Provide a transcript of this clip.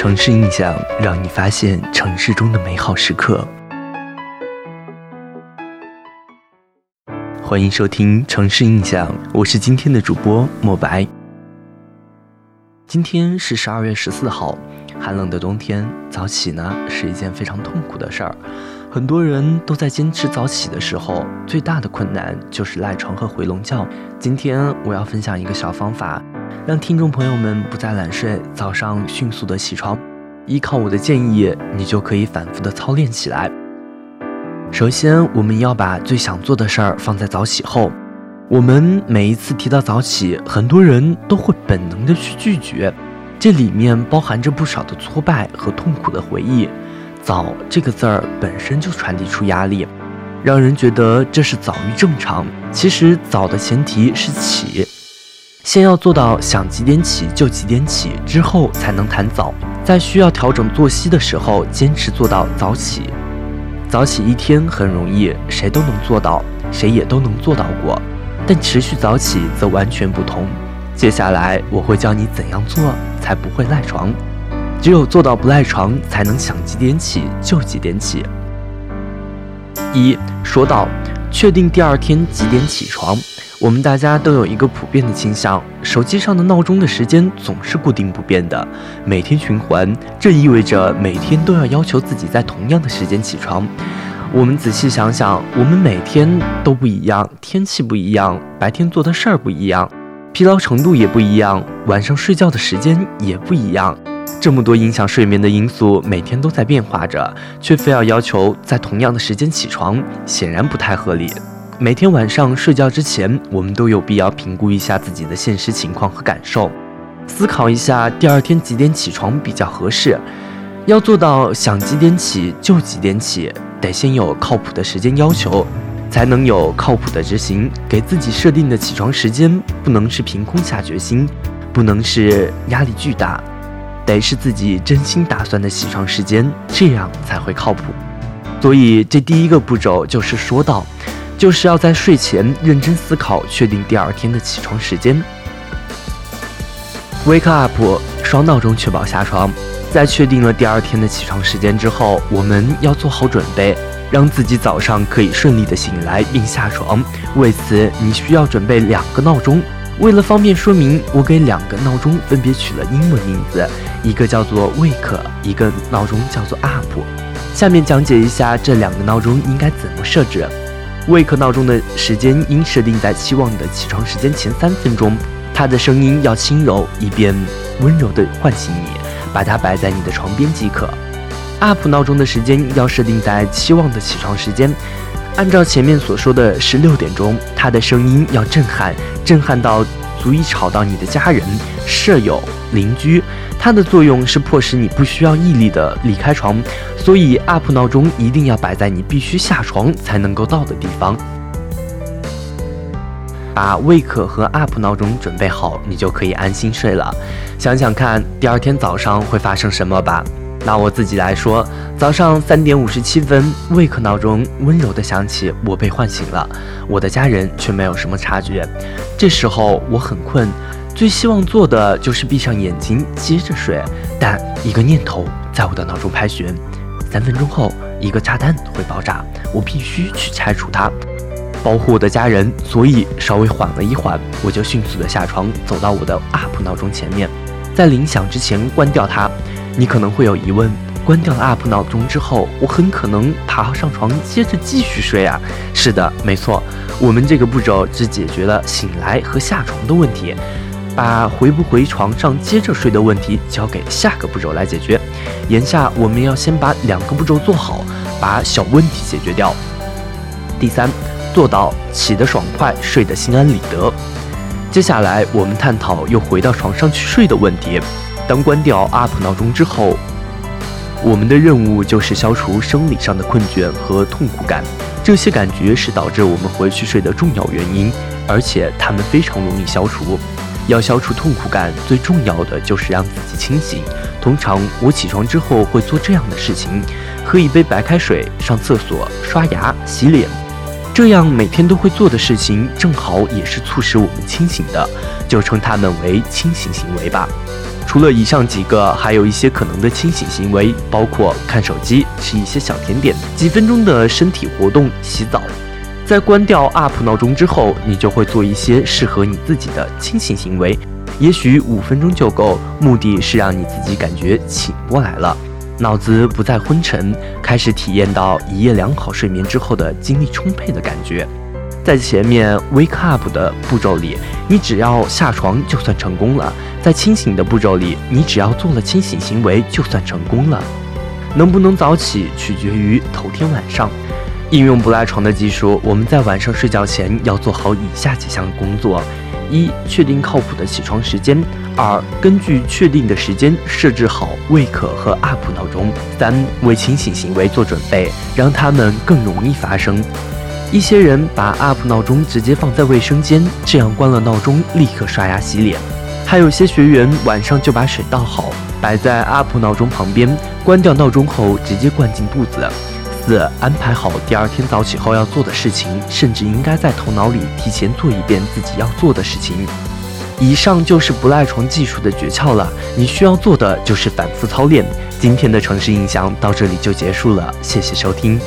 城市印象，让你发现城市中的美好时刻。欢迎收听《城市印象》，我是今天的主播莫白。今天是十二月十四号，寒冷的冬天，早起呢是一件非常痛苦的事儿。很多人都在坚持早起的时候，最大的困难就是赖床和回笼觉。今天我要分享一个小方法。让听众朋友们不再懒睡，早上迅速的起床。依靠我的建议，你就可以反复的操练起来。首先，我们要把最想做的事儿放在早起后。我们每一次提到早起，很多人都会本能的去拒绝，这里面包含着不少的挫败和痛苦的回忆。早这个字儿本身就传递出压力，让人觉得这是早于正常。其实早的前提是起。先要做到想几点起就几点起，之后才能谈早。在需要调整作息的时候，坚持做到早起。早起一天很容易，谁都能做到，谁也都能做到过。但持续早起则完全不同。接下来我会教你怎样做才不会赖床。只有做到不赖床，才能想几点起就几点起。一说到确定第二天几点起床。我们大家都有一个普遍的倾向，手机上的闹钟的时间总是固定不变的，每天循环，这意味着每天都要要求自己在同样的时间起床。我们仔细想想，我们每天都不一样，天气不一样，白天做的事儿不一样，疲劳程度也不一样，晚上睡觉的时间也不一样，这么多影响睡眠的因素，每天都在变化着，却非要要求在同样的时间起床，显然不太合理。每天晚上睡觉之前，我们都有必要评估一下自己的现实情况和感受，思考一下第二天几点起床比较合适。要做到想几点起就几点起，得先有靠谱的时间要求，才能有靠谱的执行。给自己设定的起床时间不能是凭空下决心，不能是压力巨大，得是自己真心打算的起床时间，这样才会靠谱。所以这第一个步骤就是说到。就是要在睡前认真思考，确定第二天的起床时间。Wake up，双闹钟确保下床。在确定了第二天的起床时间之后，我们要做好准备，让自己早上可以顺利的醒来并下床。为此，你需要准备两个闹钟。为了方便说明，我给两个闹钟分别取了英文名字，一个叫做 Wake，一个闹钟叫做 Up。下面讲解一下这两个闹钟应该怎么设置。Wake 闹钟的时间应设定在期望的起床时间前三分钟，它的声音要轻柔，以便温柔地唤醒你。把它摆在你的床边即可。Up 闹钟的时间要设定在期望的起床时间，按照前面所说的十六点钟，它的声音要震撼，震撼到足以吵到你的家人、舍友、邻居。它的作用是迫使你不需要毅力的离开床，所以 up 闹钟一定要摆在你必须下床才能够到的地方。把 wake 和 up 闹钟准备好，你就可以安心睡了。想想看，第二天早上会发生什么吧。拿我自己来说，早上三点五十七分，wake 闹钟温柔的响起，我被唤醒了，我的家人却没有什么察觉。这时候我很困。最希望做的就是闭上眼睛接着睡，但一个念头在我的脑中盘旋：三分钟后一个炸弹会爆炸，我必须去拆除它，保护我的家人。所以稍微缓了一缓，我就迅速的下床，走到我的 up 闹钟前面，在铃响之前关掉它。你可能会有疑问：关掉了 up 闹钟之后，我很可能爬上床接着继续睡啊？是的，没错，我们这个步骤只解决了醒来和下床的问题。把回不回床上接着睡的问题交给下个步骤来解决。眼下我们要先把两个步骤做好，把小问题解决掉。第三，做到起得爽快，睡得心安理得。接下来我们探讨又回到床上去睡的问题。当关掉 up 闹钟之后，我们的任务就是消除生理上的困倦和痛苦感。这些感觉是导致我们回去睡的重要原因，而且它们非常容易消除。要消除痛苦感，最重要的就是让自己清醒。通常我起床之后会做这样的事情：喝一杯白开水、上厕所、刷牙、洗脸。这样每天都会做的事情，正好也是促使我们清醒的，就称它们为清醒行为吧。除了以上几个，还有一些可能的清醒行为，包括看手机、吃一些小甜点、几分钟的身体活动、洗澡。在关掉 App 闹钟之后，你就会做一些适合你自己的清醒行为，也许五分钟就够。目的是让你自己感觉醒过来了，脑子不再昏沉，开始体验到一夜良好睡眠之后的精力充沛的感觉。在前面 Wake Up 的步骤里，你只要下床就算成功了；在清醒的步骤里，你只要做了清醒行为就算成功了。能不能早起取决于头天晚上。应用不赖床的技术，我们在晚上睡觉前要做好以下几项工作：一、确定靠谱的起床时间；二、根据确定的时间设置好 Wake 和 Up 闹钟；三、为清醒行为做准备，让它们更容易发生。一些人把 Up 闹钟直接放在卫生间，这样关了闹钟立刻刷牙洗脸；还有些学员晚上就把水倒好，摆在 Up 闹钟旁边，关掉闹钟后直接灌进肚子。四、安排好第二天早起后要做的事情，甚至应该在头脑里提前做一遍自己要做的事情。以上就是不赖床技术的诀窍了，你需要做的就是反复操练。今天的城市印象到这里就结束了，谢谢收听。